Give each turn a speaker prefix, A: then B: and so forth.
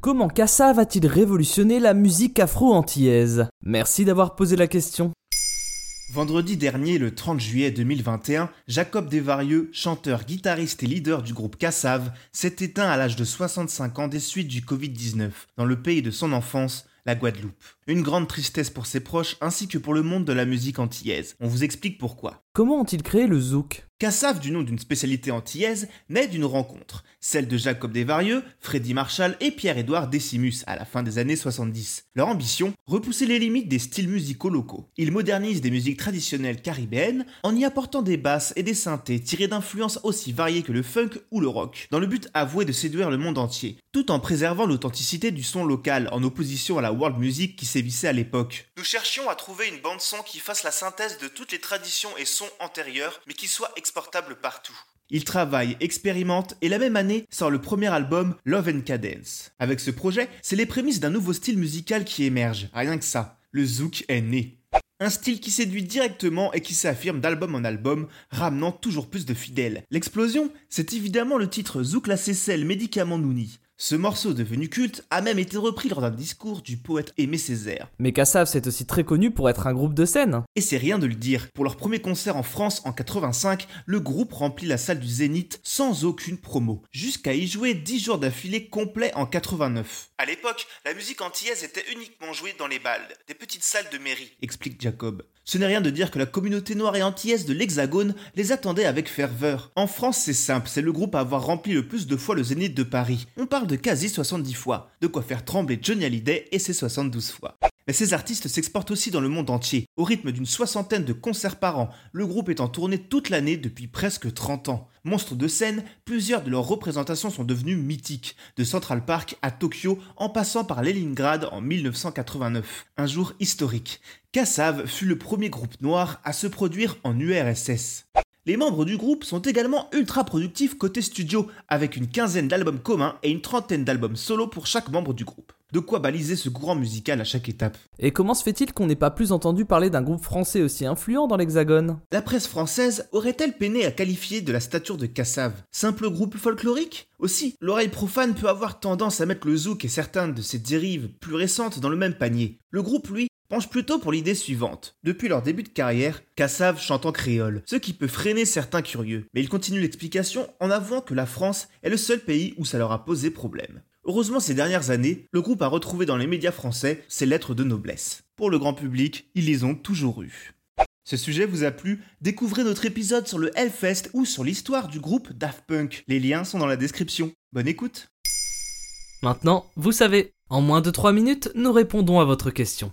A: Comment Kassa va-t-il révolutionner la musique afro-antillaise? Merci d'avoir posé la question.
B: Vendredi dernier, le 30 juillet 2021, Jacob Desvarieux, chanteur, guitariste et leader du groupe Cassav, s'est éteint à l'âge de 65 ans des suites du Covid-19 dans le pays de son enfance, la Guadeloupe. Une grande tristesse pour ses proches ainsi que pour le monde de la musique antillaise. On vous explique pourquoi.
A: Comment ont-ils créé le zouk?
B: Cassav, du nom d'une spécialité antillaise, naît d'une rencontre, celle de Jacob Desvarieux, Freddy Marshall et Pierre-Édouard Decimus à la fin des années 70. Leur ambition? Repousser les limites des styles musicaux locaux. Ils modernisent des musiques traditionnelles caribéennes en y apportant des basses et des synthés tirés d'influences aussi variées que le funk ou le rock, dans le but avoué de séduire le monde entier, tout en préservant l'authenticité du son local en opposition à la world music qui sévissait à l'époque. Nous cherchions à trouver une bande son qui fasse la synthèse de toutes les traditions et sons antérieurs, mais qui soit exportable partout. Il travaille, expérimente et la même année sort le premier album Love and Cadence. Avec ce projet, c'est les prémices d'un nouveau style musical qui émerge. Rien que ça, le zouk est né. Un style qui séduit directement et qui s'affirme d'album en album, ramenant toujours plus de fidèles. L'explosion, c'est évidemment le titre Zouk la Cécelle médicament Nouni. Ce morceau devenu culte a même été repris lors d'un discours du poète Aimé Césaire.
A: Mais Kassav c'est aussi très connu pour être un groupe de scène.
B: Et c'est rien de le dire. Pour leur premier concert en France en 85, le groupe remplit la salle du Zénith sans aucune promo, jusqu'à y jouer 10 jours d'affilée complet en 89. À l'époque, la musique antillaise était uniquement jouée dans les balles, des petites salles de mairie, explique Jacob. Ce n'est rien de dire que la communauté noire et antillaise de l'Hexagone les attendait avec ferveur. En France, c'est simple, c'est le groupe à avoir rempli le plus de fois le Zénith de Paris. On parle de quasi 70 fois, de quoi faire trembler Johnny Hallyday et ses 72 fois. Mais ces artistes s'exportent aussi dans le monde entier, au rythme d'une soixantaine de concerts par an, le groupe est en tournée toute l'année depuis presque 30 ans. Monstres de scène, plusieurs de leurs représentations sont devenues mythiques, de Central Park à Tokyo en passant par Leningrad en 1989. Un jour historique. Kassav fut le premier groupe noir à se produire en URSS. Les membres du groupe sont également ultra productifs côté studio, avec une quinzaine d'albums communs et une trentaine d'albums solo pour chaque membre du groupe. De quoi baliser ce courant musical à chaque étape.
A: Et comment se fait-il qu'on n'ait pas plus entendu parler d'un groupe français aussi influent dans l'Hexagone?
B: La presse française aurait-elle peiné à qualifier de la stature de Cassav Simple groupe folklorique? Aussi, l'oreille profane peut avoir tendance à mettre le zouk et certaines de ses dérives plus récentes dans le même panier. Le groupe, lui, penche plutôt pour l'idée suivante. Depuis leur début de carrière, Cassav chante en créole, ce qui peut freiner certains curieux. Mais il continue l'explication en avouant que la France est le seul pays où ça leur a posé problème. Heureusement, ces dernières années, le groupe a retrouvé dans les médias français ses lettres de noblesse. Pour le grand public, ils les ont toujours eues. Ce sujet vous a plu? Découvrez notre épisode sur le Hellfest ou sur l'histoire du groupe Daft Punk. Les liens sont dans la description. Bonne écoute
A: Maintenant, vous savez, en moins de 3 minutes, nous répondons à votre question.